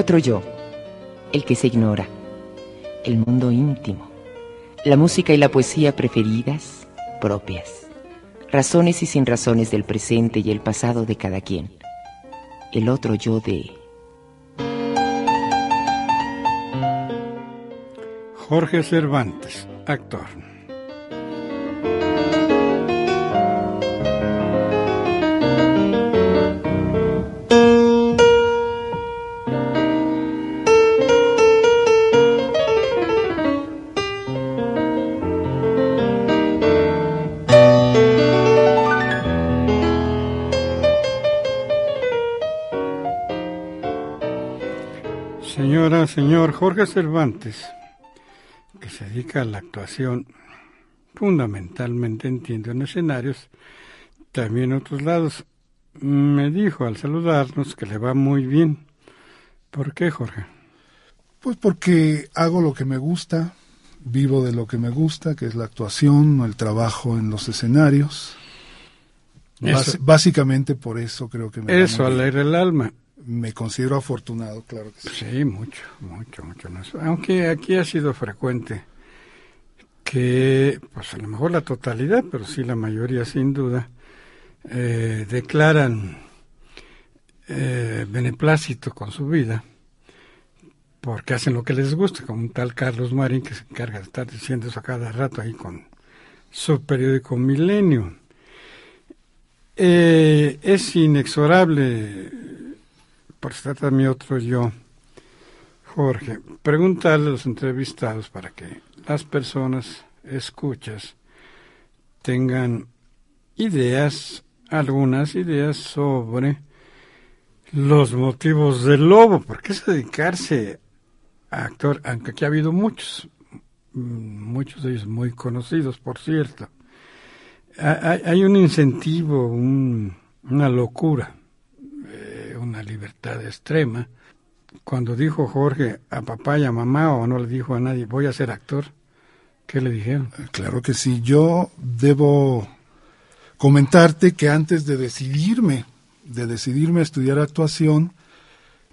Otro yo, el que se ignora, el mundo íntimo, la música y la poesía preferidas, propias, razones y sin razones del presente y el pasado de cada quien, el otro yo de... Jorge Cervantes, actor. Jorge Cervantes, que se dedica a la actuación, fundamentalmente entiendo en escenarios, también en otros lados, me dijo al saludarnos que le va muy bien. ¿Por qué, Jorge? Pues porque hago lo que me gusta, vivo de lo que me gusta, que es la actuación, el trabajo en los escenarios. Básicamente por eso creo que me Eso alegra el alma. Me considero afortunado, claro que sí. Sí, mucho, mucho, mucho más. Aunque aquí ha sido frecuente que, pues a lo mejor la totalidad, pero sí la mayoría sin duda, eh, declaran eh, beneplácito con su vida porque hacen lo que les gusta, como un tal Carlos Marín que se encarga de estar diciendo eso a cada rato ahí con su periódico Milenio. Eh, es inexorable, por se trata mi otro yo, Jorge, preguntarle a los entrevistados para que las personas escuchas tengan ideas, algunas ideas sobre los motivos del lobo. ¿Por qué es dedicarse a actor? Aunque aquí ha habido muchos, muchos de ellos muy conocidos, por cierto. Ha- Hay, hay un incentivo, un- una locura, una libertad extrema. Cuando dijo Jorge a papá y a mamá, o no le dijo a nadie, voy a ser actor, ¿qué le dijeron? Claro que sí. Yo debo comentarte que antes de decidirme, de decidirme a estudiar actuación,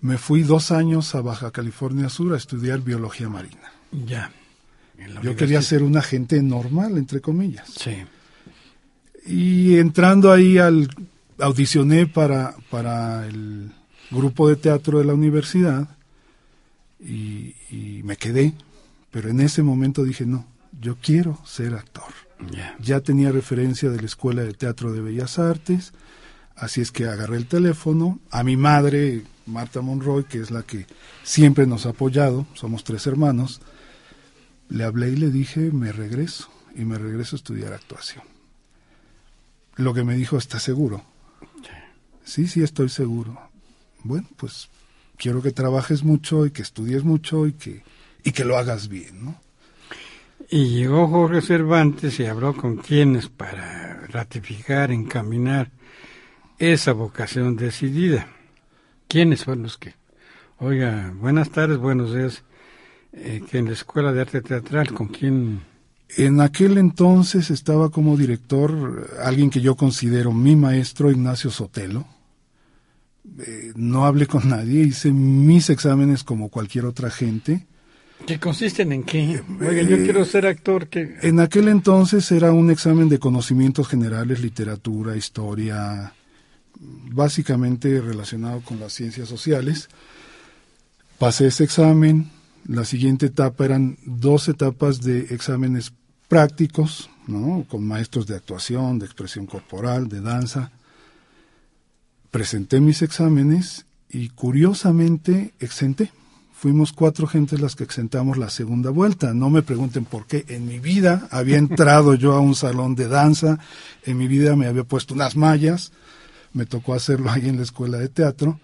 me fui dos años a Baja California Sur a estudiar biología marina. Ya. Yo quería ser un agente normal, entre comillas. Sí. Y entrando ahí al audicioné para, para el grupo de teatro de la universidad y, y me quedé, pero en ese momento dije, no, yo quiero ser actor. Ya. Ya tenía referencia de la Escuela de Teatro de Bellas Artes, así es que agarré el teléfono a mi madre, Marta Monroy, que es la que siempre nos ha apoyado, somos tres hermanos, le hablé y le dije, me regreso, y me regreso a estudiar actuación. Lo que me dijo, ¿estás seguro? Sí, sí, estoy seguro. Bueno, pues quiero que trabajes mucho y que estudies mucho y que, y que lo hagas bien, ¿no? Y llegó Jorge Cervantes y habló con quienes para ratificar, encaminar esa vocación decidida. ¿Quiénes fueron los que? Oiga, buenas tardes, buenos días. Eh, que en la Escuela de Arte Teatral, ¿con quién? En aquel entonces estaba como director alguien que yo considero mi maestro, Ignacio Sotelo. Eh, no hablé con nadie, hice mis exámenes como cualquier otra gente. ¿Que consisten en qué? Oiga, yo Eh, quiero ser actor. que En aquel entonces era un examen de conocimientos generales, literatura, historia, básicamente relacionado con las ciencias sociales. Pasé ese examen. La siguiente etapa eran dos etapas de exámenes prácticos, ¿no? Con maestros de actuación, de expresión corporal, de danza. Presenté mis exámenes y curiosamente exenté. Fuimos cuatro gentes las que exentamos la segunda vuelta. No me pregunten por qué. En mi vida había entrado yo a un salón de danza, en mi vida me había puesto unas mallas, me tocó hacerlo ahí en la escuela de teatro.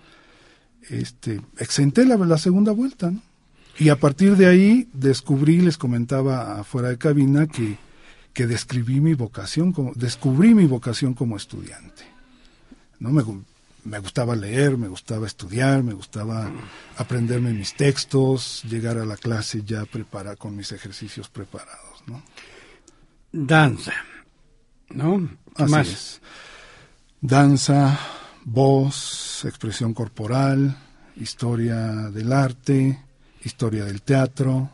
Este, exenté la, la segunda vuelta, ¿no? Y a partir de ahí descubrí, les comentaba afuera de cabina, que, que describí mi vocación, como, descubrí mi vocación como estudiante. ¿no? Me, me gustaba leer, me gustaba estudiar, me gustaba aprenderme mis textos, llegar a la clase ya preparada con mis ejercicios preparados, ¿no? danza, ¿no? ¿Qué Así más? es. Danza, voz, expresión corporal, historia del arte, historia del teatro,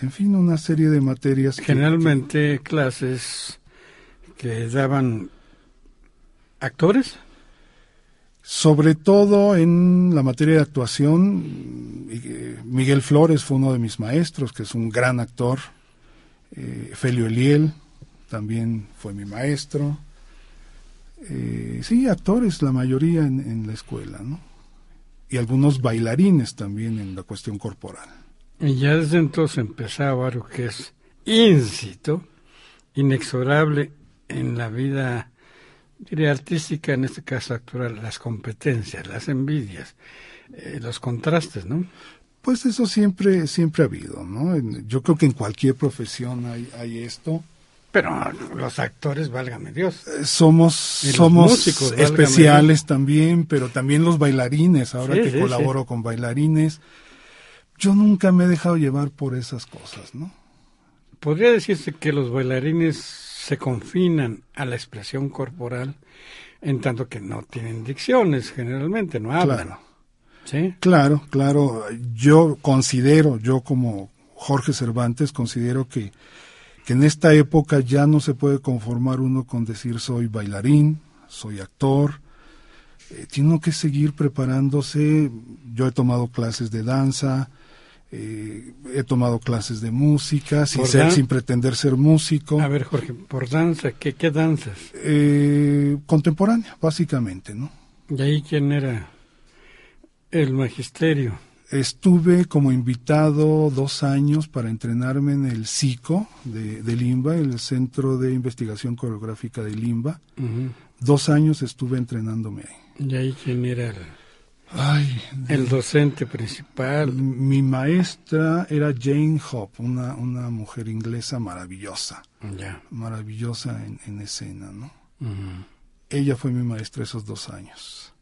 en fin, una serie de materias. Generalmente clases que daban actores. Sobre todo en la materia de actuación, Miguel Flores fue uno de mis maestros, que es un gran actor. Eh, Felio Eliel también fue mi maestro. Eh, sí, actores, la mayoría en, en la escuela, ¿no? Y algunos bailarines también en la cuestión corporal. Y ya desde entonces empezaba algo que es íncito, inexorable en la vida, diría artística, en este caso actual, las competencias, las envidias, eh, los contrastes, ¿no? Pues eso siempre, siempre ha habido, ¿no? Yo creo que en cualquier profesión hay, hay esto. Pero los actores, válgame Dios. Eh, somos somos músicos, especiales también, pero también los bailarines, ahora que colaboro con bailarines yo nunca me he dejado llevar por esas cosas, ¿no? Podría decirse que los bailarines se confinan a la expresión corporal en tanto que no tienen dicciones generalmente, no hablan. Claro. ¿Sí? Claro, claro. Yo considero, yo como Jorge Cervantes, considero que, que en esta época ya no se puede conformar uno con decir soy bailarín, soy actor, eh, tiene que seguir preparándose. Yo he tomado clases de danza, eh, he tomado clases de música sin, ser, sin pretender ser músico. A ver, Jorge, por danza, ¿qué, qué danzas? Eh, contemporánea, básicamente, ¿no? ¿Y ahí quién era el magisterio? Estuve como invitado dos años para entrenarme en el SICO de, de Limba, el Centro de Investigación Coreográfica de Limba. Dos años estuve entrenándome ahí. ¿Y ahí quién era el Ay, el docente principal. Mi maestra era Jane Hope, una, una mujer inglesa maravillosa. Maravillosa en, escena, ¿no? Ella fue mi maestra esos dos años.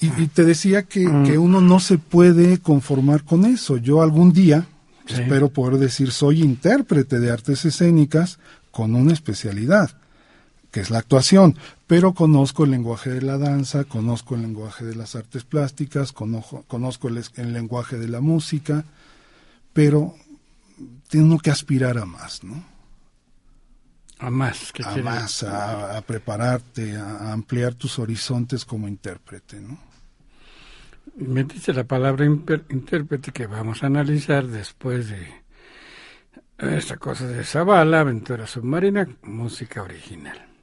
Y, te decía que, que, uno no se puede conformar con eso. Yo algún día espero poder decir soy intérprete de artes escénicas con una especialidad que es la actuación, pero conozco el lenguaje de la danza, conozco el lenguaje de las artes plásticas, conozco, conozco el, lenguaje de la música, pero tengo que aspirar a más, ¿no? A más, ¿qué A más, a, prepararte, a, ampliar tus horizontes como intérprete, ¿no? Me dice la palabra intérprete que vamos a analizar después de esta cosa de Zavala, Aventura Submarina, música original.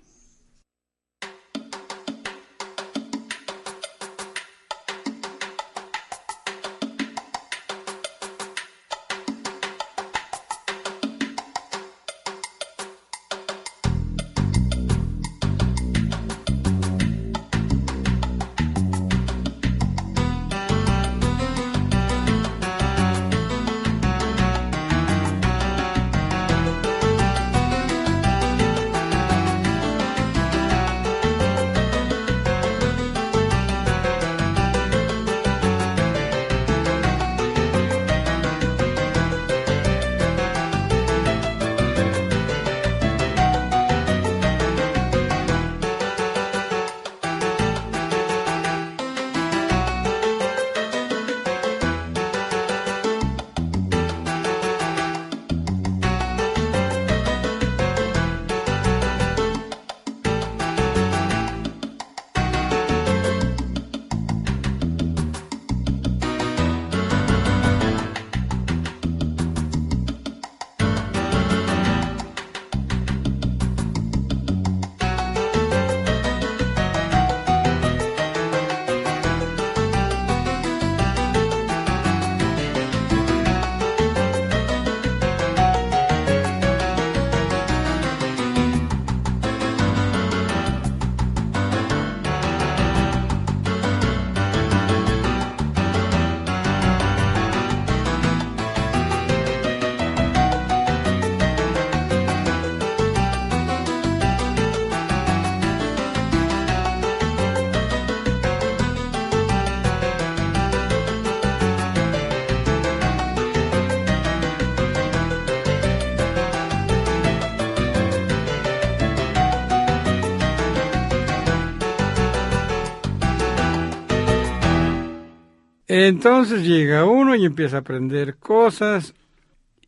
Entonces llega uno y empieza a aprender cosas.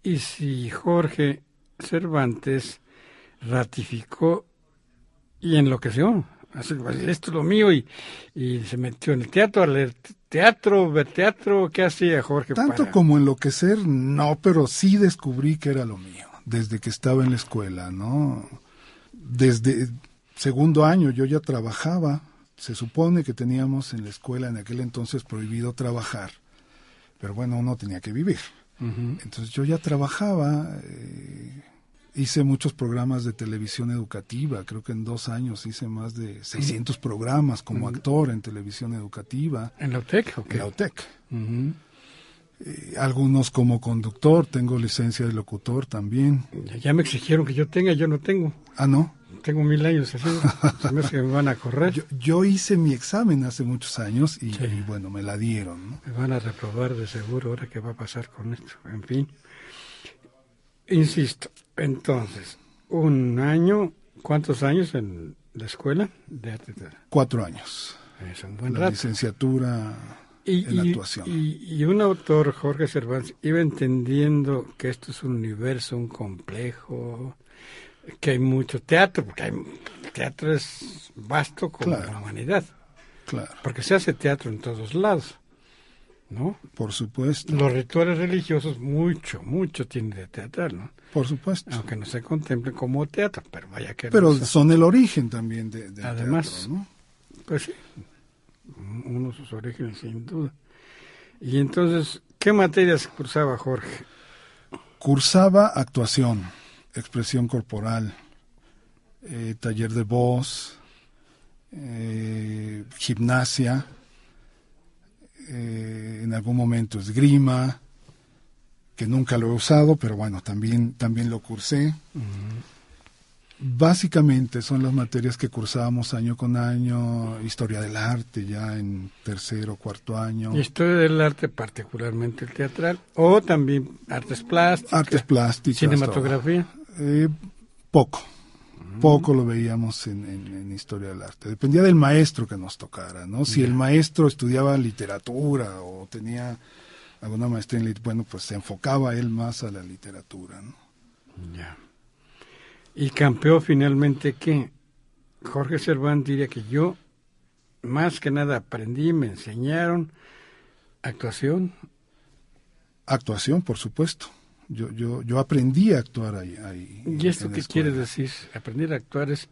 Y si Jorge Cervantes ratificó y enloqueció, así, pues, esto es lo mío, y, y se metió en el teatro a leer teatro, ver teatro, ¿qué hacía Jorge? Tanto como enloquecer, no, pero sí descubrí que era lo mío, desde que estaba en la escuela, ¿no? Desde segundo año yo ya trabajaba se supone que teníamos en la escuela en aquel entonces prohibido trabajar, pero bueno, uno tenía que vivir. Entonces yo ya trabajaba, eh, hice muchos programas de televisión educativa, creo que en dos años hice más de 600 programas como actor en televisión educativa. ¿En la UTEC? En la UTEC. Eh, algunos como conductor, tengo licencia de locutor también. Ya me exigieron que yo tenga, yo no tengo. Ah, no tengo mil años así, se me que me van a correr. Yo, hice mi examen hace muchos años y, bueno, me la dieron. Me van a reprobar de seguro ahora qué va a pasar con esto. En fin, insisto, entonces, un año, ¿cuántos años en la escuela de arte? Cuatro años. Es un buen la licenciatura en actuación. Y, y un autor, Jorge Cervantes, iba entendiendo que esto es un universo, un complejo, que hay mucho teatro, porque el teatro es vasto como la humanidad. Claro. Porque se hace teatro en todos lados, ¿no? Por supuesto. Los rituales religiosos mucho, mucho tienen de teatral, ¿no? Por supuesto. Aunque no se contemplen como teatro, pero vaya que... Pero son el origen también de, Además, teatro, ¿no? Pues sí, uno de sus orígenes sin duda. Y entonces, ¿qué materias cursaba Jorge? Cursaba actuación expresión corporal, eh, taller de voz, eh, gimnasia, eh, en algún momento esgrima, que nunca lo he usado, pero bueno, también, también lo cursé. Básicamente son las materias que cursábamos año con año, historia del arte ya en tercero, cuarto año. Historia del arte, particularmente el teatral, o también artes plásticas. Artes plásticas. Cinematografía. Eh, poco, poco lo veíamos en, historia del arte. Dependía del maestro que nos tocara, ¿no? Si el maestro estudiaba literatura o tenía alguna maestría en literatura, bueno, pues se enfocaba él más a la literatura, ¿no? Ya. Y campeó finalmente que Jorge Cervantes diría que yo más que nada aprendí, me enseñaron actuación. Actuación, por supuesto. Yo, yo, yo aprendí a actuar ahí. ¿Y esto qué quiere decir? Aprender a actuar es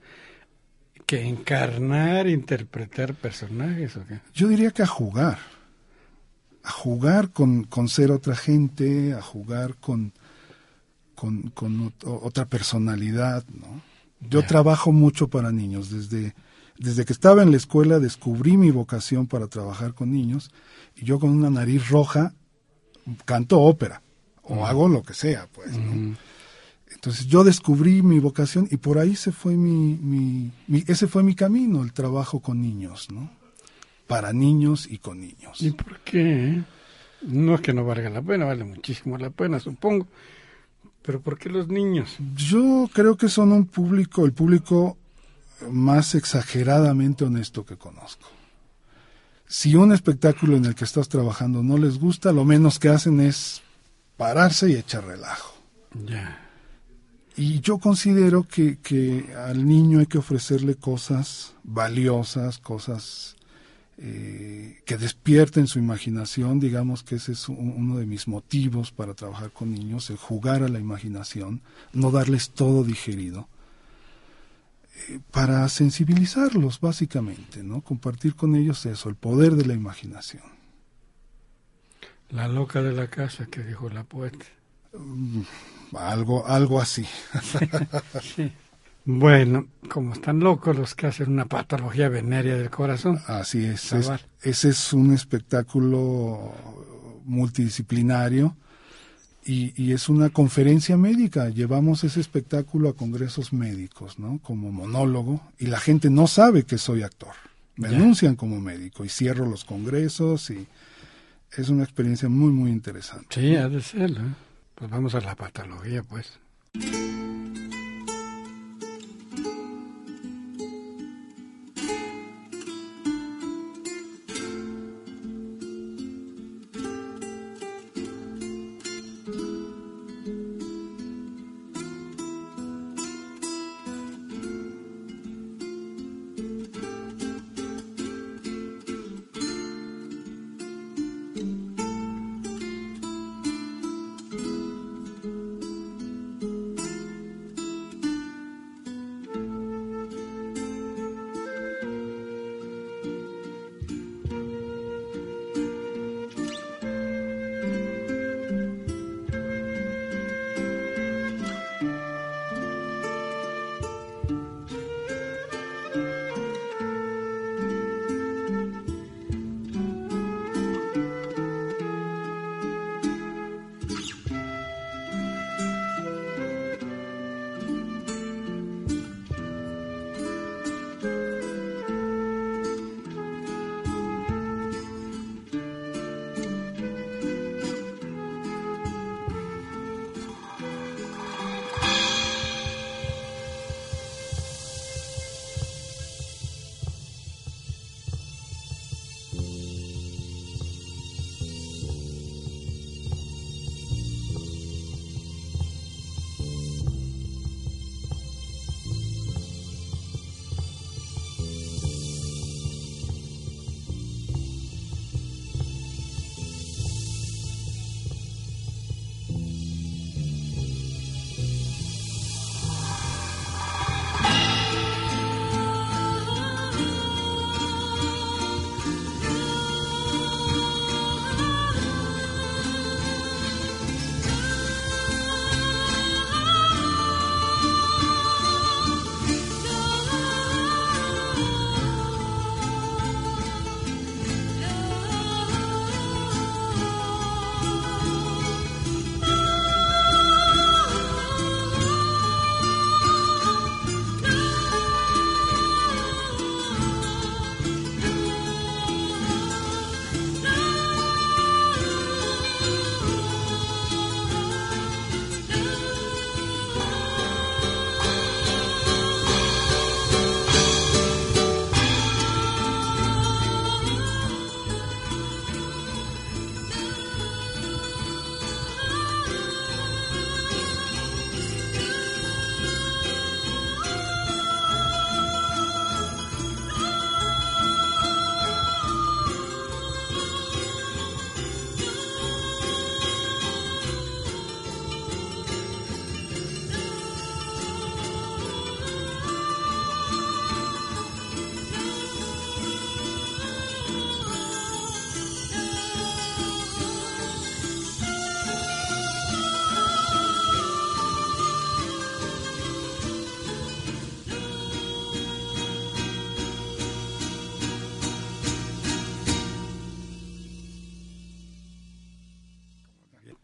que encarnar, interpretar personajes o qué? Yo diría que a jugar. A jugar con, con ser otra gente, a jugar con, con, con otra personalidad, ¿no? Yo trabajo mucho para niños. Desde, desde que estaba en la escuela descubrí mi vocación para trabajar con niños y yo con una nariz roja canto ópera o hago lo que sea, pues. Entonces yo descubrí mi vocación y por ahí se fue mi, mi, ese fue mi camino, el trabajo con niños, ¿no? Para niños y con niños. ¿Y por qué? No es que no valga la pena, vale muchísimo la pena, supongo. Pero ¿por qué los niños? Yo creo que son un público, el público más exageradamente honesto que conozco. Si un espectáculo en el que estás trabajando no les gusta, lo menos que hacen es pararse y echar relajo. Y yo considero que, que, al niño hay que ofrecerle cosas valiosas, cosas eh, que despierten su imaginación. Digamos que ese es uno de mis motivos para trabajar con niños, el jugar a la imaginación, no darles todo digerido. Eh, para sensibilizarlos, básicamente, ¿no? Compartir con ellos eso, el poder de la imaginación. La loca de la casa que dijo la poeta. Mm, algo, algo así. Bueno, como están locos los que hacen una patología venérea del corazón. Así es, ese es un espectáculo multidisciplinario y, y, es una conferencia médica. Llevamos ese espectáculo a congresos médicos, ¿no? Como monólogo y la gente no sabe que soy actor. Me anuncian como médico y cierro los congresos y es una experiencia muy, muy interesante. Sí, ha de ser. ¿eh? Pues vamos a la patología, pues.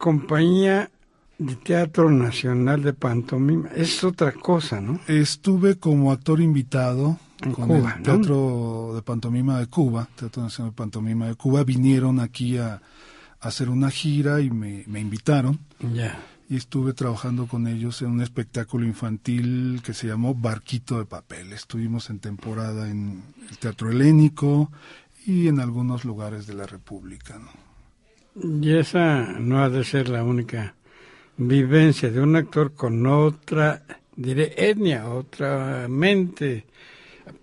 Compañía de Teatro Nacional de Pantomima. Es otra cosa, ¿no? Estuve como actor invitado En con Cuba, el ¿no? Teatro de Pantomima de Cuba, Teatro Nacional de Pantomima de Cuba. Vinieron aquí a, a hacer una gira y me, me invitaron. Ya. y estuve trabajando con ellos en un espectáculo infantil que se llamó Barquito de Papel. Estuvimos en temporada en el Teatro Helénico y en algunos lugares de la República. ¿no? Y esa no ha de ser la única vivencia de un actor con otra, diré, etnia, otra mente.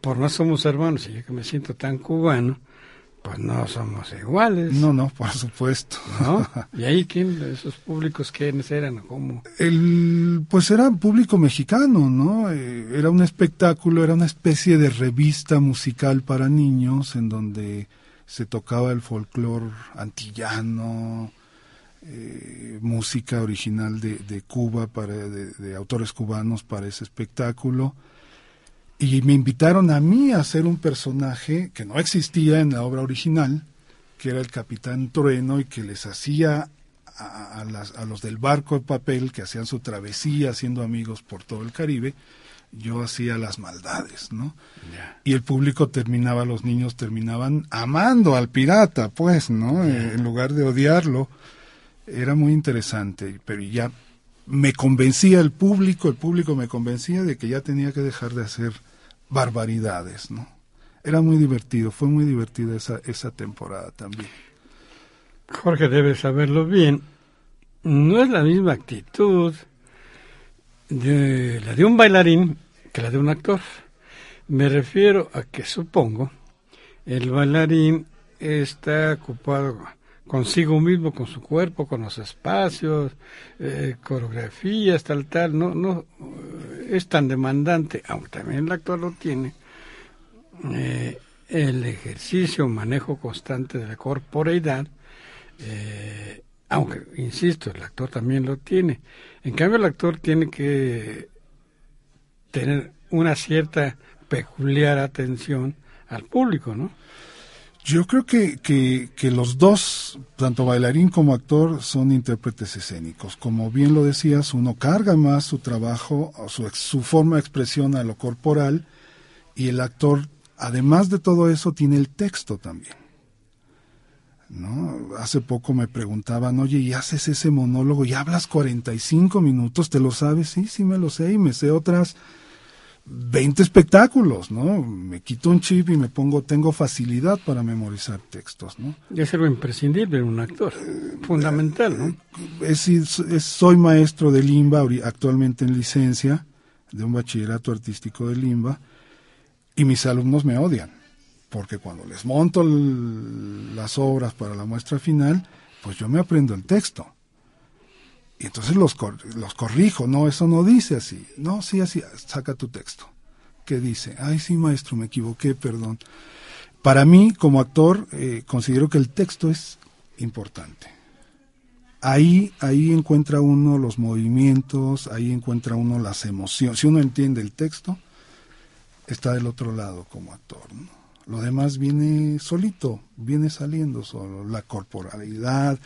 Por no somos hermanos, y yo que me siento tan cubano, pues no somos iguales. No, no, por supuesto. ¿no? ¿Y ahí quién, esos públicos, quiénes eran? o ¿Cómo? El, pues era público mexicano, ¿no? Eh, era un espectáculo, era una especie de revista musical para niños en donde se tocaba el folclore antillano, eh, música original de, de Cuba, para, de, autores cubanos para ese espectáculo. Y me invitaron a mí a hacer un personaje que no existía en la obra original, que era el Capitán Trueno y que les hacía a, a las- a los del barco de papel que hacían su travesía haciendo amigos por todo el Caribe, yo hacía las maldades, ¿no? Y el público terminaba, los niños terminaban amando al pirata, pues, ¿no? Eh, en lugar de odiarlo. Era muy interesante, pero ya me convencía el público, el público me convencía de que ya tenía que dejar de hacer barbaridades, ¿no? Era muy divertido, fue muy divertida esa, esa temporada también. Jorge debe saberlo bien. No es la misma actitud de la de un bailarín que la de un actor. Me refiero a que supongo el bailarín está ocupado consigo mismo, con su cuerpo, con los espacios, eh, coreografías, tal, tal. No, no es tan demandante, aunque también el actor lo tiene. eh, el ejercicio, manejo constante de la corporeidad, eh, aunque, insisto, el actor también lo tiene. En cambio, el actor tiene que tener una cierta peculiar atención al público, ¿no? Yo creo que, que, los dos, tanto bailarín como actor, son intérpretes escénicos. Como bien lo decías, uno carga más su trabajo, su, su forma de expresión a lo corporal, y el actor, además de todo eso, tiene el texto también. ¿No? Hace poco me preguntaban, oye, ¿y haces ese monólogo y hablas 45 minutos? ¿Te lo sabes? Sí, sí me lo sé y me sé otras 20 espectáculos, ¿no? Me quito un chip y me pongo, tengo facilidad para memorizar textos, ¿no? Y es algo imprescindible en un actor, fundamental, ¿no? Es, es- es- soy maestro de Limba, actualmente en licencia, de un bachillerato artístico de Limba, y mis alumnos me odian, porque cuando les monto el- las obras para la muestra final, pues yo me aprendo el texto. Y entonces los, cor- los corrijo, no, eso no dice así. No, sí, así, saca tu texto. ¿Qué dice? Ay, sí, maestro, me equivoqué, perdón. Para mí, como actor, eh, considero que el texto es importante. Ahí, ahí encuentra uno los movimientos, ahí encuentra uno las emociones. Si uno entiende el texto, está del otro lado como actor. ¿no? Lo demás viene solito, viene saliendo solo. La corporalidad,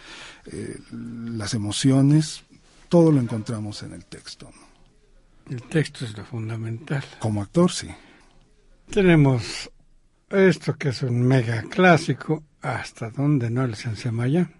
eh, las emociones, todo lo encontramos en el texto. ¿no? El texto es lo fundamental. Como actor, sí. Tenemos esto que es un mega clásico, hasta donde no el Sensemaya.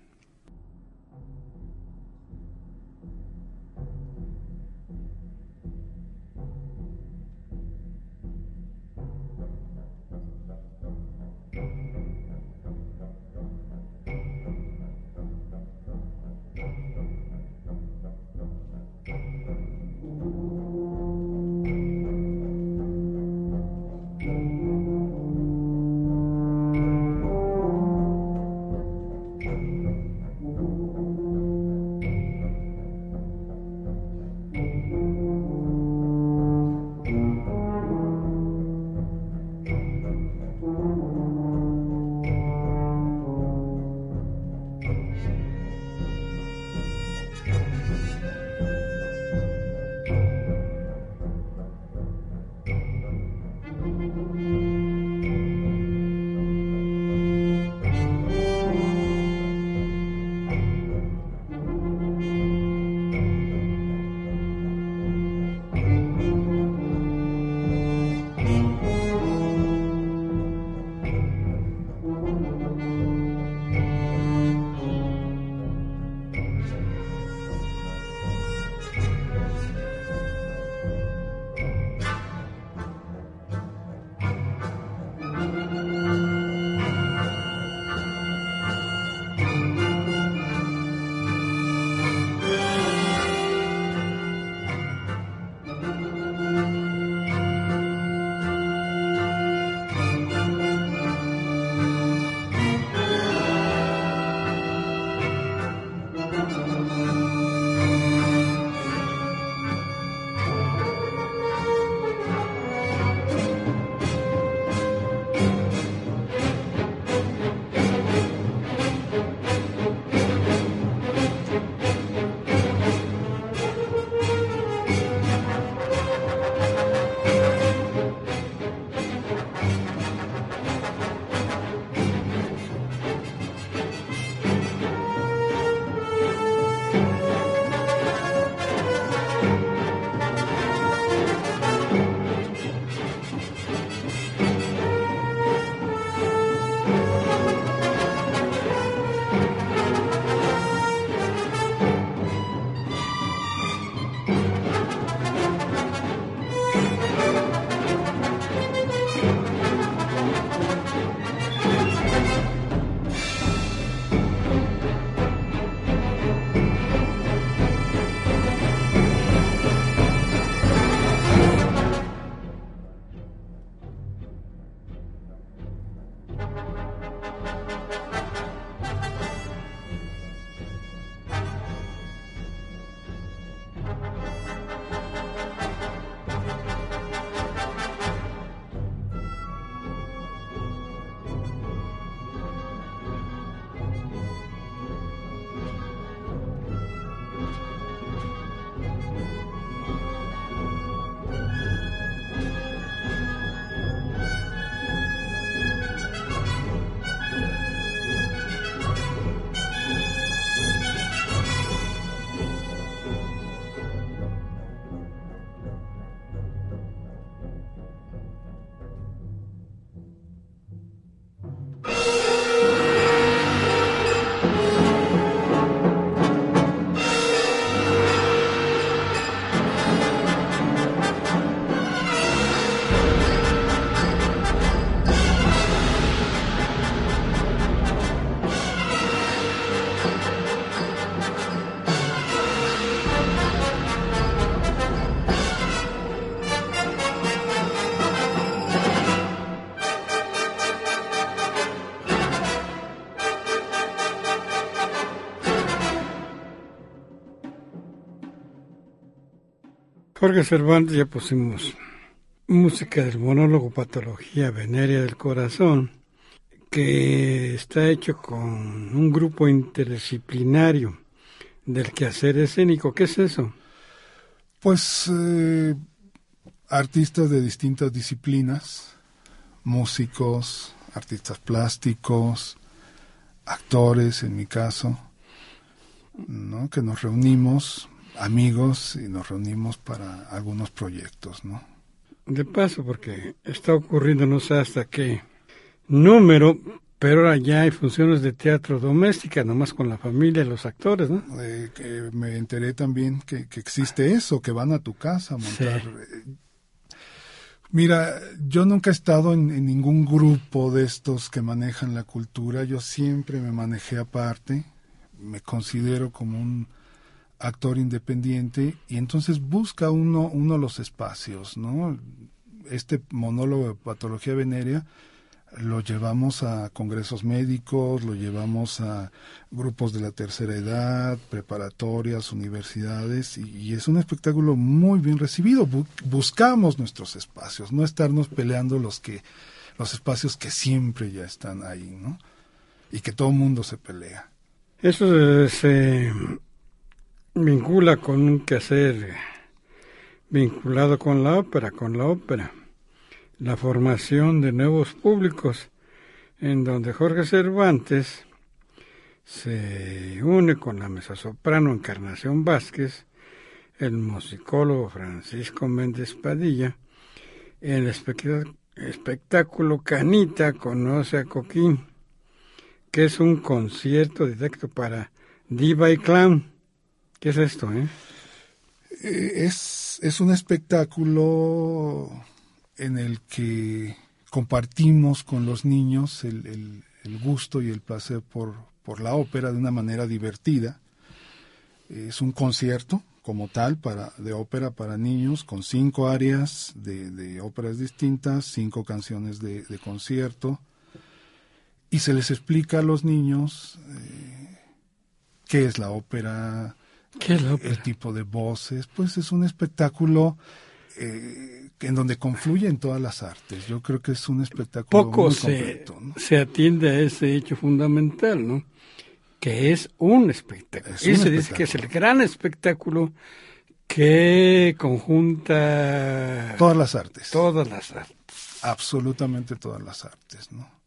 Jorge Cervantes ya pusimos música del monólogo Patología Venérea del Corazón, que está hecho con un grupo interdisciplinario del quehacer escénico. ¿Qué es eso? Pues eh, artistas de distintas disciplinas, músicos, artistas plásticos, actores en mi caso, ¿no? que nos reunimos amigos y nos reunimos para algunos proyectos, ¿no? De paso, porque está ocurriendo no sé hasta qué número, pero ahora ya hay funciones de teatro doméstica, nomás con la familia y los actores, ¿no? Eh, que me enteré también que, existe eso, que van a tu casa a montar. Eh, mira, yo nunca he estado en, en, ningún grupo de estos que manejan la cultura, yo siempre me manejé aparte, me considero como un actor independiente y entonces busca uno, uno los espacios, ¿no? Este monólogo de patología venérea lo llevamos a congresos médicos, lo llevamos a grupos de la tercera edad, preparatorias, universidades, y, es un espectáculo muy bien recibido. buscamos nuestros espacios, no estarnos peleando los que los espacios que siempre ya están ahí, ¿no? Y que todo el mundo se pelea. Eso se vincula con un quehacer vinculado con la ópera, con la ópera, la formación de nuevos públicos, en donde Jorge Cervantes se une con la mezzosoprano Encarnación Vázquez, el musicólogo Francisco Méndez Padilla, el espectáculo Canita conoce a Coquín, que es un concierto directo para diva y clown ¿Qué es esto? Eh? eh? Es, es un espectáculo en el que compartimos con los niños el, el, gusto y el placer por, por la ópera de una manera divertida. Es un concierto como tal para, de ópera para niños con cinco áreas de, de óperas distintas, cinco canciones de, de, concierto y se les explica a los niños eh, qué es la ópera, el tipo de voces, pues es un espectáculo eh, en donde confluyen todas las artes. Yo creo que es un espectáculo Poco muy se, se atiende a ese hecho fundamental, ¿no? Que es un espectáculo. y se dice que es el gran espectáculo que conjunta todas las artes. Todas las artes. Absolutamente todas las artes, ¿no?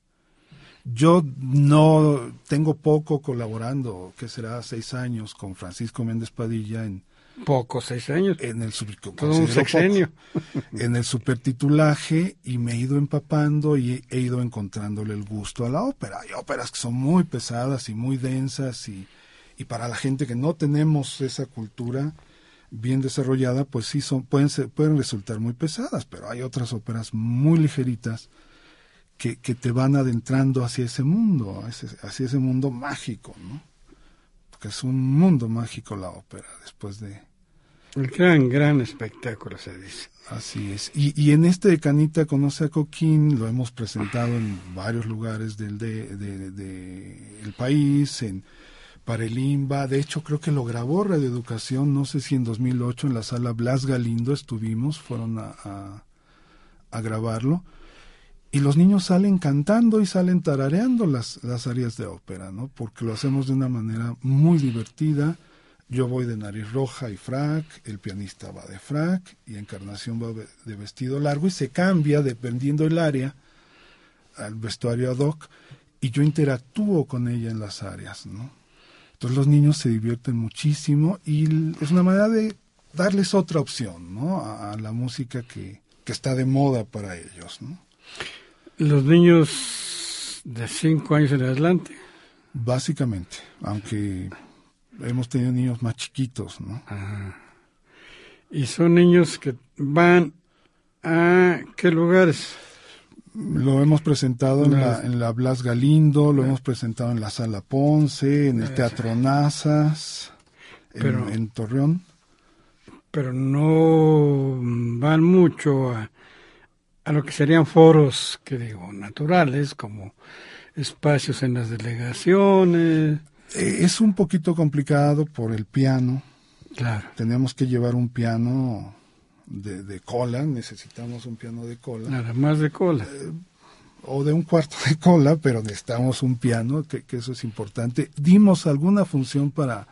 Yo no tengo poco colaborando, que será seis años, con Francisco Méndez Padilla en... Poco, seis años. En el Todo un sexenio. en el supertitulaje y me he ido empapando y he ido encontrándole el gusto a la ópera. Hay óperas que son muy pesadas y muy densas y, y para la gente que no tenemos esa cultura bien desarrollada, pues sí son, pueden, ser, pueden resultar muy pesadas, pero hay otras óperas muy ligeritas que, que te van adentrando hacia ese mundo, hacia ese mundo mágico, ¿no? Porque es un mundo mágico la ópera, después de... El gran, gran espectáculo, se dice. Así es. Y, y en este de Canita Conoce a Coquín lo hemos presentado en varios lugares del de, de, el país, en Parelimba. De hecho, creo que lo grabó Radio Educación, no sé si en 2008 en la sala Blas Galindo estuvimos, fueron a, a, a grabarlo y los niños salen cantando y salen tarareando las, las áreas de ópera, ¿no? Porque lo hacemos de una manera muy divertida. Yo voy de nariz roja y frac, el pianista va de frac y Encarnación va de vestido largo y se cambia dependiendo el área al vestuario ad hoc y yo interactúo con ella en las áreas, ¿no? Entonces los niños se divierten muchísimo y es una manera de darles otra opción, ¿no? A, a la música que, que está de moda para ellos, ¿no? Los niños de 5 años en adelante. Básicamente, aunque hemos tenido niños más chiquitos, ¿no? Y son niños que van a qué lugares? Lo hemos presentado en la, en la Blas Galindo, lo hemos presentado en la Sala Ponce, en el Teatro Nazas, en, en Torreón. Pero no van mucho a, a lo que serían foros, que digo, naturales, como espacios en las delegaciones. Eh, es un poquito complicado por el piano. Claro. Tenemos que llevar un piano de, cola, necesitamos un piano de cola. Nada más de cola. Eh, o de un cuarto de cola, pero necesitamos un piano, que, eso es importante. Dimos alguna función para,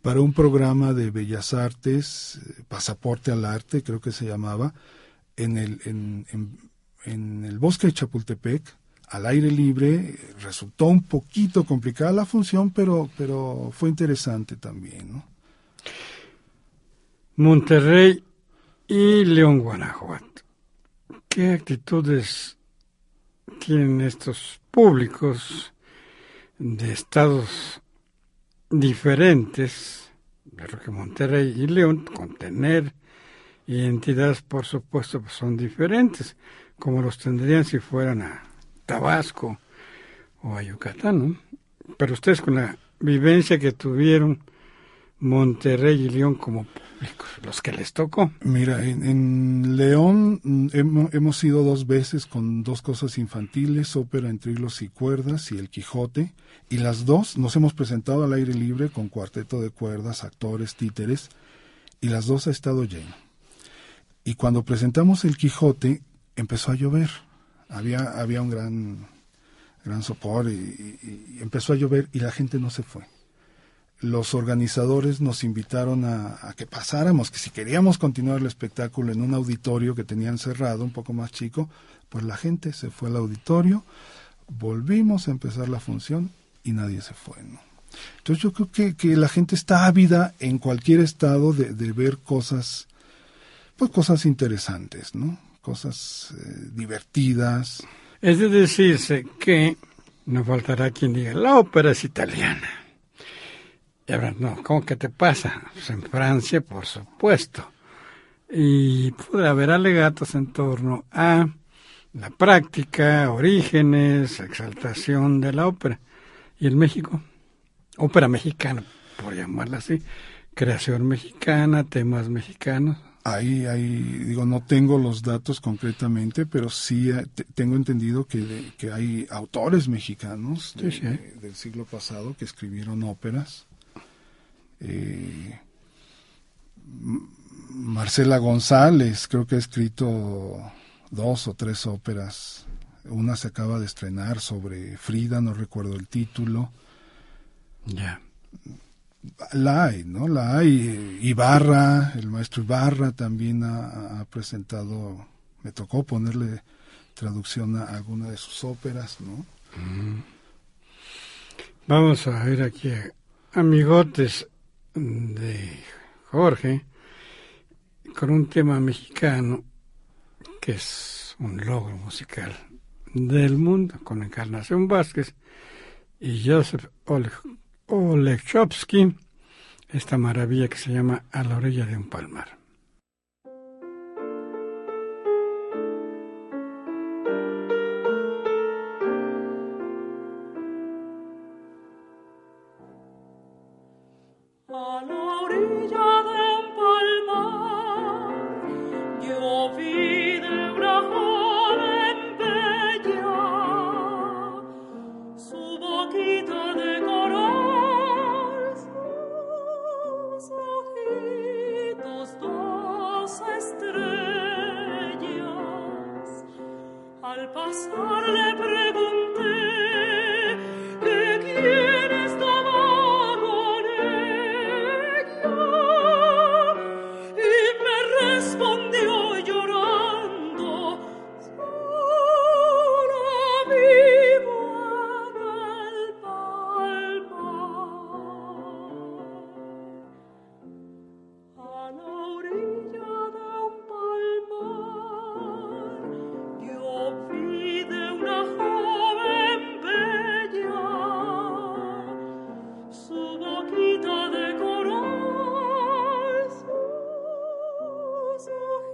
para un programa de Bellas Artes, eh, Pasaporte al Arte, creo que se llamaba, en el, en, en el bosque de Chapultepec, al aire libre. Resultó un poquito complicada la función, pero, pero fue interesante también. Monterrey y León, Guanajuato. ¿Qué actitudes tienen estos públicos de estados diferentes? Pero que Monterrey y León, con tener identidades, por supuesto, pues, son diferentes, como los tendrían si fueran a Tabasco o a Yucatán, Pero ustedes con la vivencia que tuvieron Monterrey y León como los que les tocó. Mira, en, León mm, hemos, hemos, ido dos veces con dos cosas infantiles, ópera en trilos y cuerdas y El Quijote, y las dos nos hemos presentado al aire libre con cuarteto de cuerdas, actores, títeres, y las dos ha estado lleno. Y cuando presentamos El Quijote, empezó a llover había, había un gran, gran sopor y, empezó a llover y la gente no se fue. Los organizadores nos invitaron a, que pasáramos, que si queríamos continuar el espectáculo en un auditorio que tenían cerrado, un poco más chico, pues la gente se fue al auditorio, volvimos a empezar la función y nadie se fue. Entonces yo creo que, que, la gente está ávida en cualquier estado de, de ver cosas, pues cosas interesantes, ¿no? cosas eh, divertidas. Es de decirse que no faltará quien diga, la ópera es italiana. Y ahora, no, ¿cómo que te pasa? Pues en Francia, por supuesto. Y puede haber alegatos en torno a la práctica, orígenes, exaltación de la ópera. ¿Y en México? Ópera mexicana, por llamarla así. Creación mexicana, temas mexicanos. Ahí, ahí, digo, no tengo los datos concretamente, pero sí eh, tengo entendido que, que hay autores mexicanos del siglo pasado que escribieron óperas. Eh, Marcela González creo que ha escrito dos o tres óperas. Una se acaba de estrenar sobre Frida, no recuerdo el título. Ya la hay, ¿no? La hay. Ibarra, el maestro Ibarra también ha, presentado, me tocó ponerle traducción a alguna de sus óperas, ¿no? Mm. Vamos a ver aquí amigotes de Jorge con un tema mexicano que es un logro musical del mundo con Encarnación Vázquez y Joseph Olechowski, esta maravilla que se llama A la orilla de un palmar.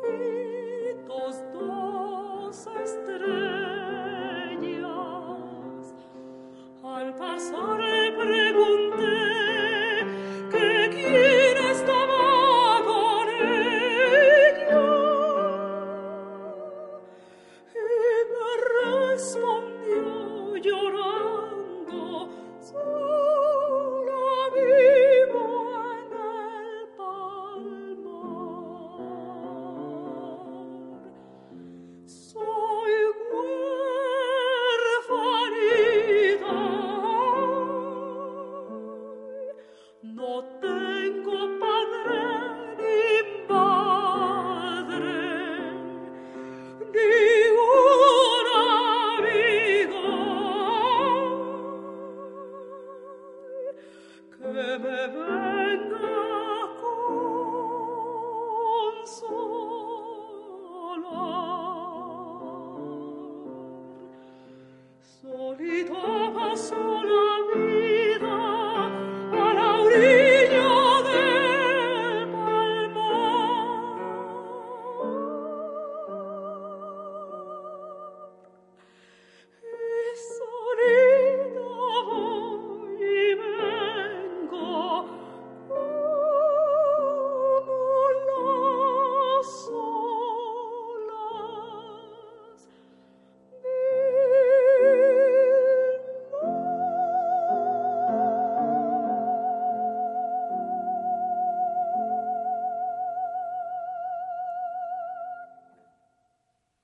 benditos dos estrellas.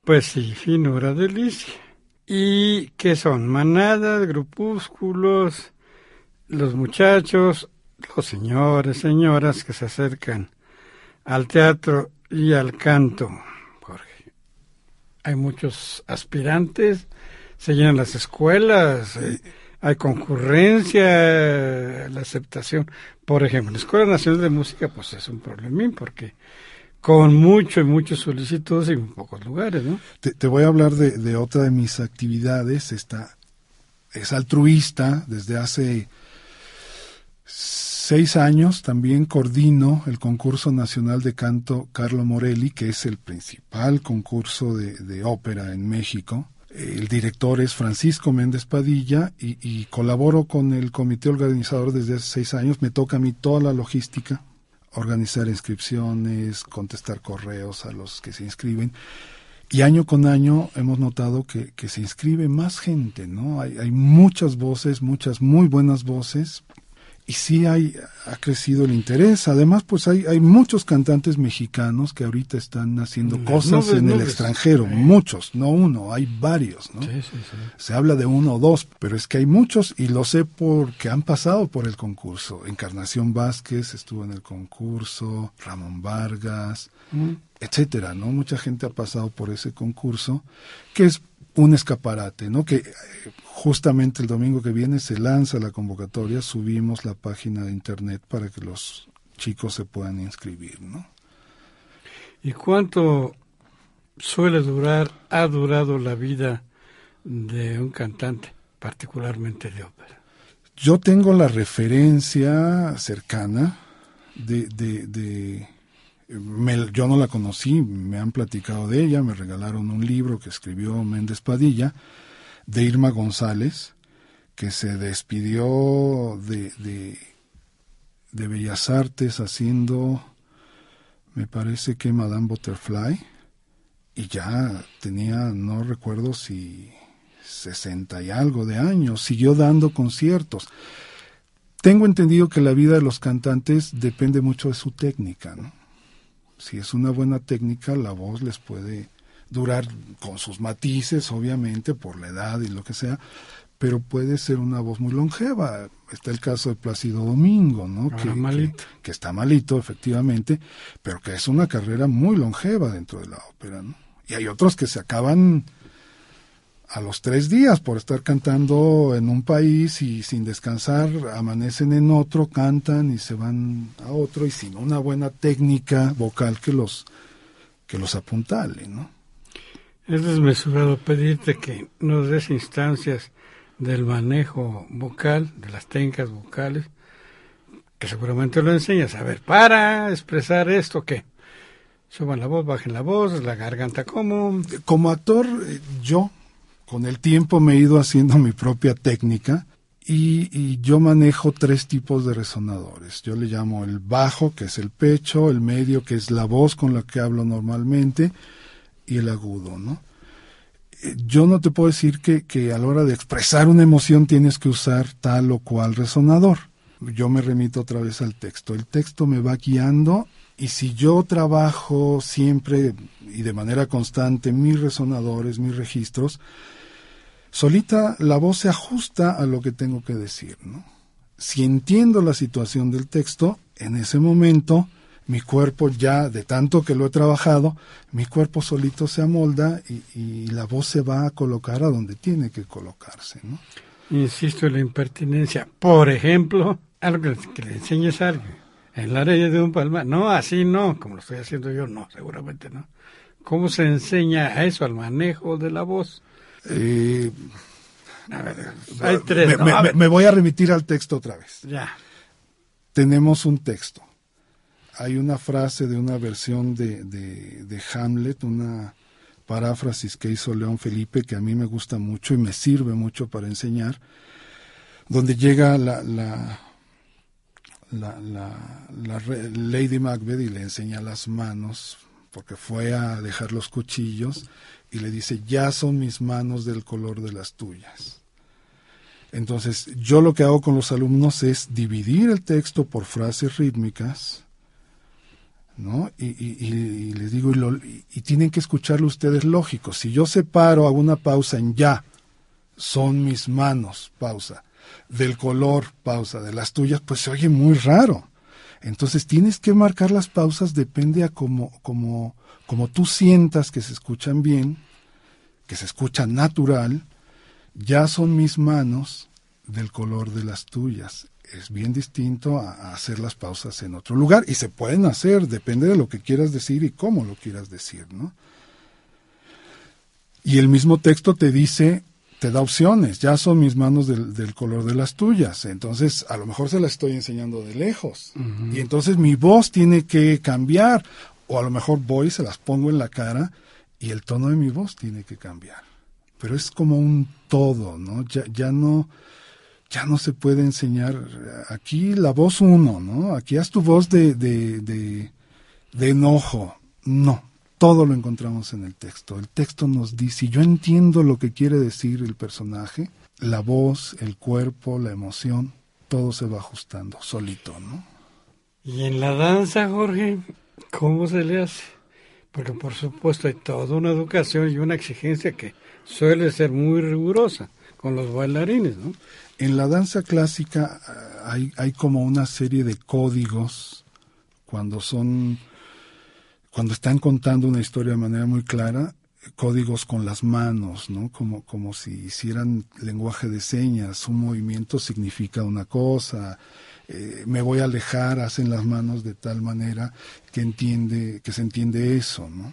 Pues sí, finura delicia. ¿Y qué son? Manadas, grupúsculos, los muchachos, los señores, señoras que se acercan al teatro y al canto. Jorge, hay muchos aspirantes, se llenan las escuelas, eh, hay concurrencia, la aceptación. Por ejemplo, la Escuela Nacional de Música, pues es un problemín porque con mucho y muchos solicitudes en pocos lugares, ¿no? Te, voy a hablar de, otra de mis actividades, esta es altruista, desde hace seis años también coordino el concurso nacional de canto Carlo Morelli, que es el principal concurso de, ópera en México. El director es Francisco Méndez Padilla y, y colaboro con el comité organizador desde hace seis años. Me toca a mí toda la logística, organizar inscripciones, contestar correos a los que se inscriben. Y año con año hemos notado que, que se inscribe más gente, ¿no? Hay, hay muchas voces, muchas muy buenas voces, y sí hay, ha crecido el interés. Además, pues hay, hay muchos cantantes mexicanos que ahorita están haciendo cosas en el extranjero, muchos, no uno, hay varios, ¿no? Se habla de uno o dos, pero es que hay muchos y lo sé porque han pasado por el concurso. Encarnación Vázquez estuvo en el concurso, Ramón Vargas, etcétera, ¿no? Mucha gente ha pasado por ese concurso, que es un escaparate, ¿no? Que eh, justamente el domingo que viene se lanza la convocatoria, subimos la página de internet para que los chicos se puedan inscribir, ¿no? ¿Y cuánto suele durar, ha durado la vida de un cantante, particularmente de ópera? Yo tengo la referencia cercana de, de, de yo no la conocí, me han platicado de ella, me regalaron un libro que escribió Méndez Padilla, de Irma González, que se despidió de, de, de Bellas Artes haciendo, me parece que Madame Butterfly, y ya tenía, no recuerdo si sesenta y algo de años, siguió dando conciertos. Tengo entendido que la vida de los cantantes depende mucho de su técnica, ¿no? Si es una buena técnica, la voz les puede durar con sus matices, obviamente, por la edad y lo que sea, pero puede ser una voz muy longeva. Está el caso de Plácido Domingo, ¿no? Que, malito. Que, está malito, efectivamente, pero que es una carrera muy longeva dentro de la ópera, ¿no? Y hay otros que se acaban a los tres días por estar cantando en un país y sin descansar amanecen en otro, cantan y se van a otro y sin una buena técnica vocal que los que los apuntale, ¿no? Es desmesurado pedirte que nos des instancias del manejo vocal, de las técnicas vocales, que seguramente lo enseñas. A ver, para expresar esto, ¿qué? Suban la voz, bajen la voz, la garganta como... Como actor, eh, yo con el tiempo me he ido haciendo mi propia técnica y, yo manejo tres tipos de resonadores. Yo le llamo el bajo, que es el pecho, el medio, que es la voz con la que hablo normalmente, y el agudo, ¿no? Eh, yo no te puedo decir que, que a la hora de expresar una emoción tienes que usar tal o cual resonador. Yo me remito otra vez al texto. El texto me va guiando y si yo trabajo siempre y de manera constante mis resonadores, mis registros, solita la voz se ajusta a lo que tengo que decir, ¿no? Si entiendo la situación del texto, en ese momento mi cuerpo ya, de tanto que lo he trabajado, mi cuerpo solito se amolda y, la voz se va a colocar a donde tiene que colocarse, ¿no? Insisto en la impertinencia. Por ejemplo, algo que, le enseñes a alguien. En la área de un palma, no, así no, como lo estoy haciendo yo, no, seguramente no. ¿Cómo se enseña a eso, al manejo de la voz? Eh, hay tres. Me, voy a remitir al texto otra vez. Ya. Tenemos un texto. Hay una frase de una versión de, de Hamlet, una paráfrasis que hizo León Felipe que a mí me gusta mucho y me sirve mucho para enseñar, donde llega la, la, la, la, Lady Macbeth y le enseña las manos, porque fue a dejar los cuchillos, y le dice, ya son mis manos del color de las tuyas. Entonces, yo lo que hago con los alumnos es dividir el texto por frases rítmicas, ¿no? Y, les digo, y, y, tienen que escucharlo ustedes lógico. Si yo separo, hago una pausa en ya, son mis manos, pausa del color, pausa, de las tuyas, pues se oye muy raro. Entonces tienes que marcar las pausas, depende a como, como, como tú sientas que se escuchan bien, que se escucha natural, ya son mis manos del color de las tuyas. Es bien distinto a, hacer las pausas en otro lugar y se pueden hacer, depende de lo que quieras decir y cómo lo quieras decir, ¿no? Y el mismo texto te dice te da opciones, ya son mis manos del, color de las tuyas, entonces a lo mejor se las estoy enseñando de lejos y entonces mi voz tiene que cambiar o a lo mejor voy, se las pongo en la cara y el tono de mi voz tiene que cambiar, pero es como un todo, ¿no? Ya, ya no ya no se puede enseñar aquí la voz uno, ¿no? Aquí haz tu voz de, de, de, de enojo, no, todo lo encontramos en el texto. El texto nos dice, yo entiendo lo que quiere decir el personaje, la voz, el cuerpo, la emoción, todo se va ajustando solito, ¿no? Y en la danza, Jorge, ¿cómo se le hace? Porque por supuesto hay toda una educación y una exigencia que suele ser muy rigurosa con los bailarines, ¿no? En la danza clásica eh, hay, hay como una serie de códigos cuando son cuando están contando una historia de manera muy clara, códigos con las manos, ¿no? Como, como si hicieran lenguaje de señas, un movimiento significa una cosa, eh, me voy a alejar, hacen las manos de tal manera que entiende, que se entiende eso, ¿no?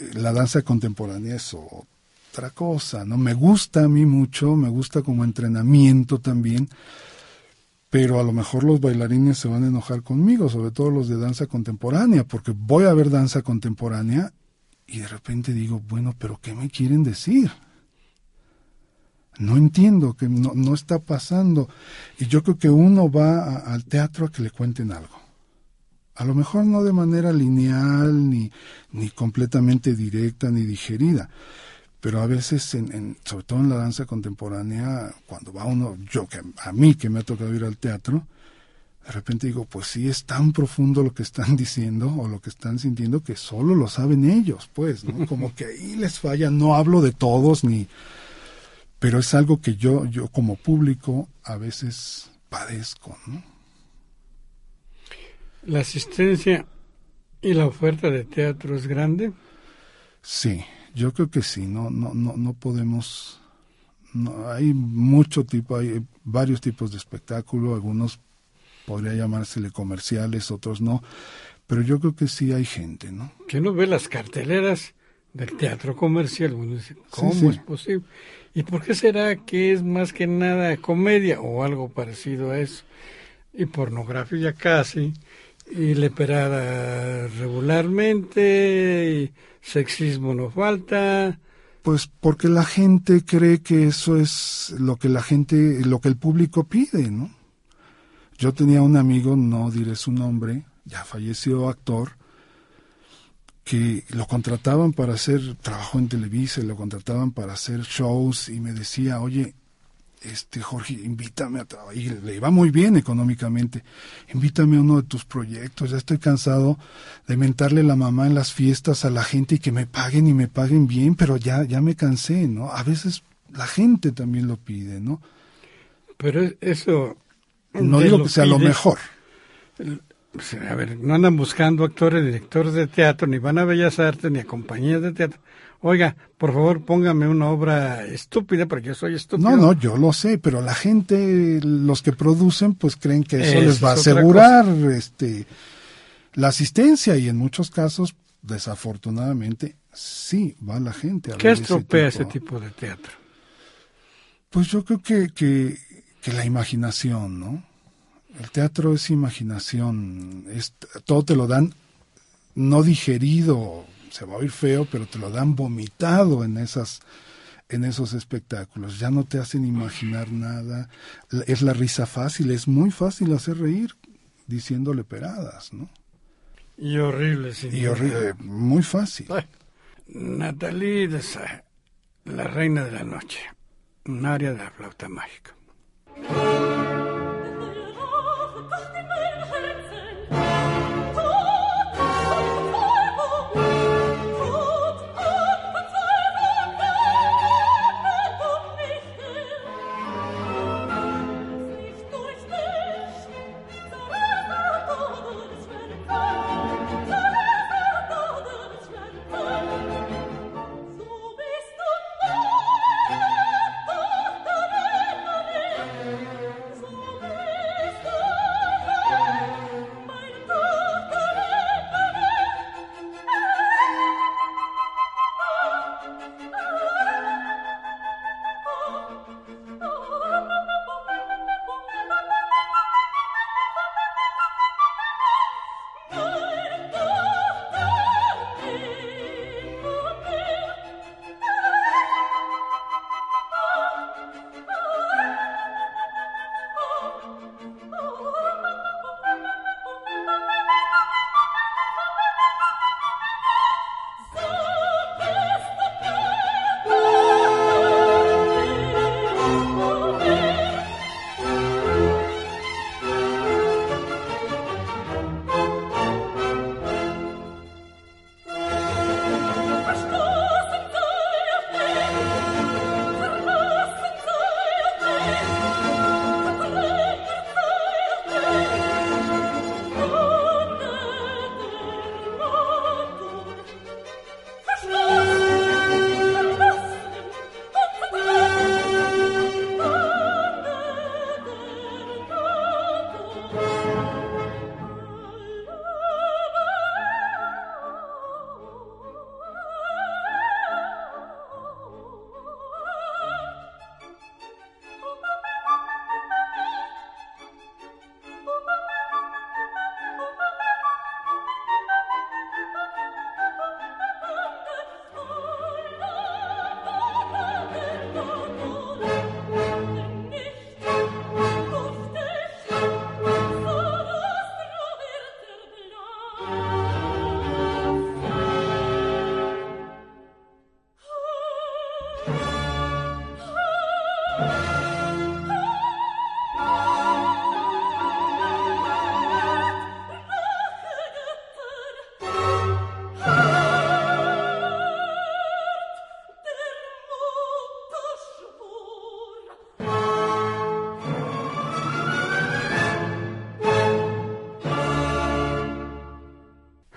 Eh, la danza contemporánea es otra cosa, ¿no? Me gusta a mí mucho, me gusta como entrenamiento también, pero a lo mejor los bailarines se van a enojar conmigo, sobre todo los de danza contemporánea, porque voy a ver danza contemporánea y de repente digo, bueno, pero ¿qué me quieren decir? No entiendo, que no, no está pasando. Y yo creo que uno va al teatro a que le cuenten algo. A lo mejor no de manera lineal, ni, ni completamente directa, ni digerida, pero a veces, en, sobre todo en la danza contemporánea, cuando va uno, yo que a mí que me ha tocado ir al teatro, de repente digo, pues sí es tan profundo lo que están diciendo o lo que están sintiendo que solo lo saben ellos, pues, ¿no? Como que ahí les falla, no hablo de todos ni pero es algo que yo yo como público a veces padezco, ¿no? La asistencia y la oferta de teatro es grande. Sí, yo creo que sí, no, no, no, no podemos. No, hay mucho tipo, hay varios tipos de espectáculo, algunos podría llamársele comerciales, otros no, pero yo creo que sí hay gente, ¿no? Que uno ve las carteleras del teatro comercial, uno dice, ¿cómo es posible? ¿Y por qué será que es más que nada comedia o algo parecido a eso? Y pornografía casi, y leperada regularmente, y sexismo no falta. Pues porque la gente cree que eso es lo que la gente, lo que el público pide, ¿no? Yo tenía un amigo, no diré su nombre, ya falleció actor, que lo contrataban para hacer trabajo en Televisa, lo contrataban para hacer shows y me decía, oye, este Jorge, invítame a trabajar, y le iba muy bien económicamente, invítame a uno de tus proyectos, ya estoy cansado de mentarle la mamá en las fiestas a la gente y que me paguen y me paguen bien, pero ya, ya me cansé, ¿no? A veces la gente también lo pide, ¿no? Pero eso... No digo que sea lo mejor. A ver, no andan buscando actores, directores de teatro, ni van a Bellas Artes, ni a compañías de teatro oiga, por favor póngame una obra estúpida porque yo soy estúpido. No, no, yo lo sé, pero la gente, los que producen, pues creen que eso, les va a asegurar este la asistencia y en muchos casos, desafortunadamente, sí va la gente a ¿Qué estropea ese tipo de teatro? Pues yo creo que, que, que la imaginación, ¿no? El teatro es imaginación, es, todo te lo dan no digerido, se va a oír feo, pero te lo dan vomitado en esas en esos espectáculos. Ya no te hacen imaginar nada. Es la risa fácil, es muy fácil hacer reír diciéndole peradas, ¿no? Y horrible, sí. Y horrible, muy fácil. Natalie la reina de la noche, un área de la flauta mágica.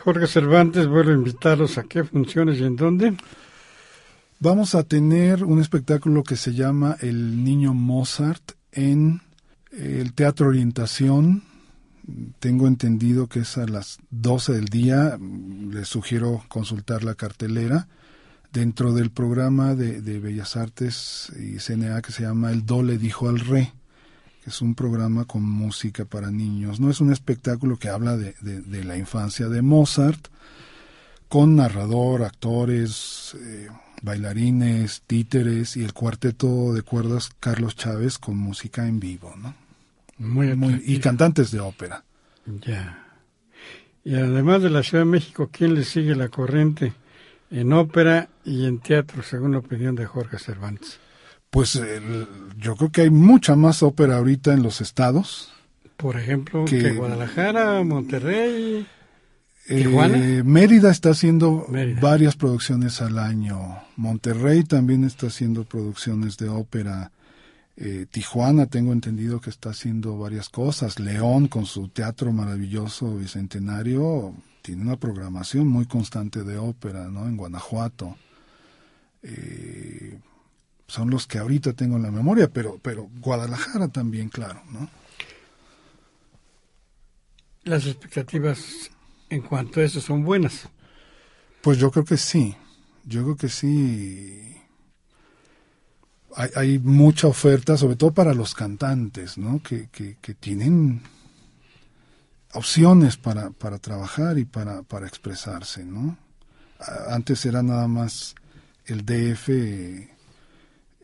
Jorge Cervantes, vuelvo a invitarlos a qué funciones y en dónde. Vamos a tener un espectáculo que se llama El Niño Mozart en el Teatro Orientación. Tengo entendido que es a las 12 del día. Les sugiero consultar la cartelera. Dentro del programa de, de Bellas Artes y CNA que se llama El Do le dijo al rey que es un programa con música para niños. No es un espectáculo que habla de, de, la infancia de Mozart, con narrador, actores, eh, bailarines, títeres y el cuarteto de cuerdas Carlos Chávez con música en vivo, ¿no? Muy, Muy y cantantes de ópera. Ya. Y además de la Ciudad de México, ¿quién le sigue la corriente en ópera y en teatro, según la opinión de Jorge Cervantes? Pues yo creo que hay mucha más ópera ahorita en los estados. Por ejemplo, que, Guadalajara, Monterrey, eh, Tijuana. Mérida está haciendo varias producciones al año. Monterrey también está haciendo producciones de ópera. Eh, Tijuana tengo entendido que está haciendo varias cosas. León con su teatro maravilloso bicentenario tiene una programación muy constante de ópera, ¿no? En Guanajuato. Eh, son los que ahorita tengo en la memoria, pero, pero Guadalajara también, claro, ¿no? Las expectativas en cuanto a eso son buenas. Pues yo creo que sí, yo creo que sí. hay, mucha oferta, sobre todo para los cantantes, ¿no? Que, que, que tienen opciones para, para trabajar y para, para expresarse, ¿no? Antes era nada más el DF,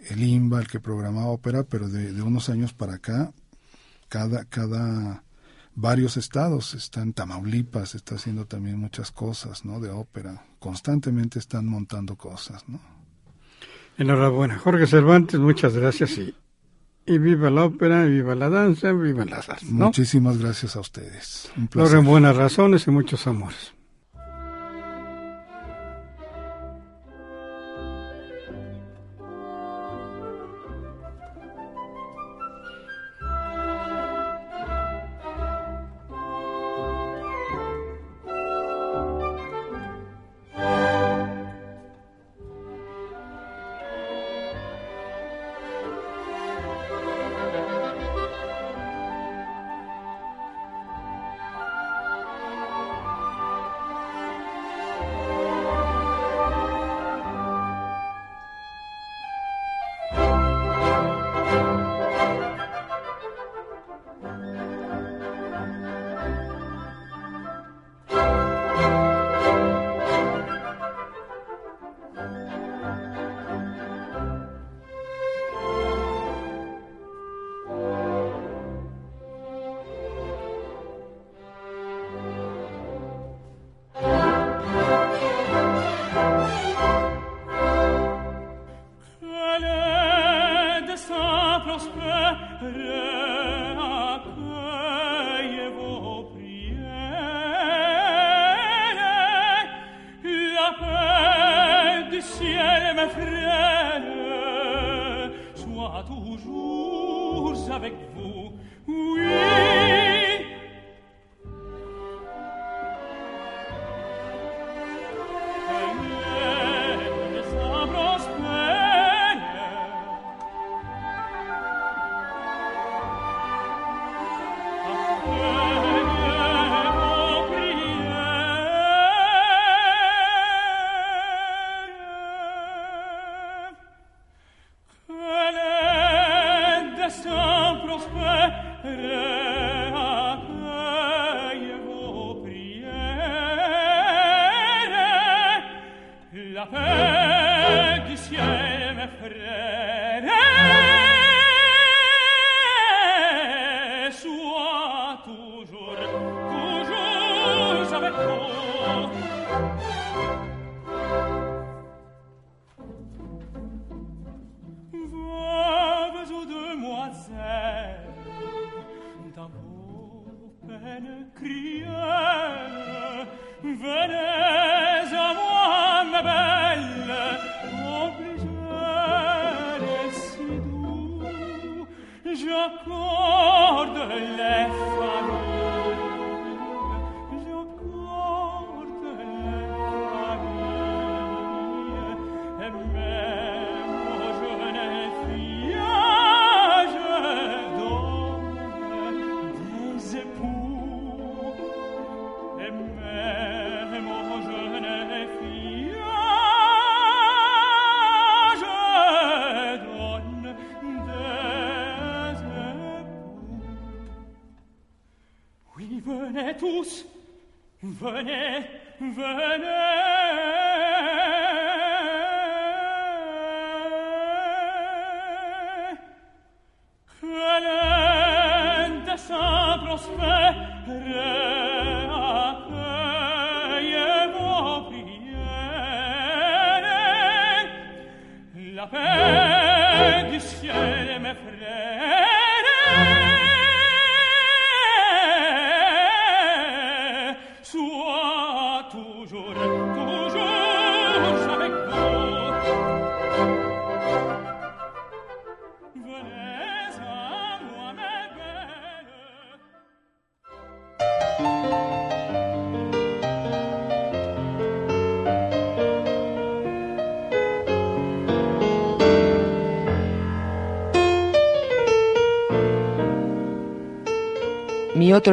el IMBA, el que programaba ópera, pero de, de unos años para acá, cada, cada varios estados, están Tamaulipas, está haciendo también muchas cosas, ¿no? De ópera, constantemente están montando cosas, ¿no? Enhorabuena. Jorge Cervantes, muchas gracias y, y viva la ópera, viva la danza, viva las artes. Muchísimas gracias a ustedes. Un placer. buenas razones y muchos amores.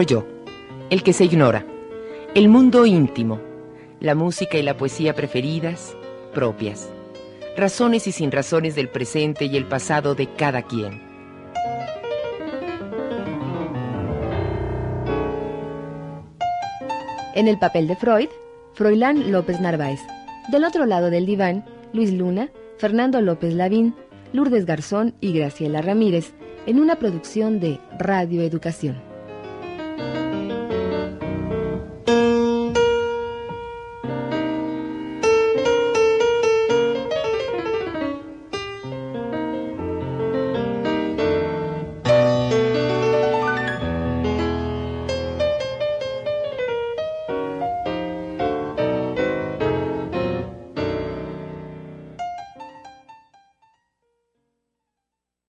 Yo, el que se ignora, el mundo íntimo, la música y la poesía preferidas, propias, razones y sin razones del presente y el pasado de cada quien. En el papel de Freud, Froilán López Narváez. Del otro lado del diván, Luis Luna, Fernando López Lavín, Lourdes Garzón y Graciela Ramírez, en una producción de Radio Educación.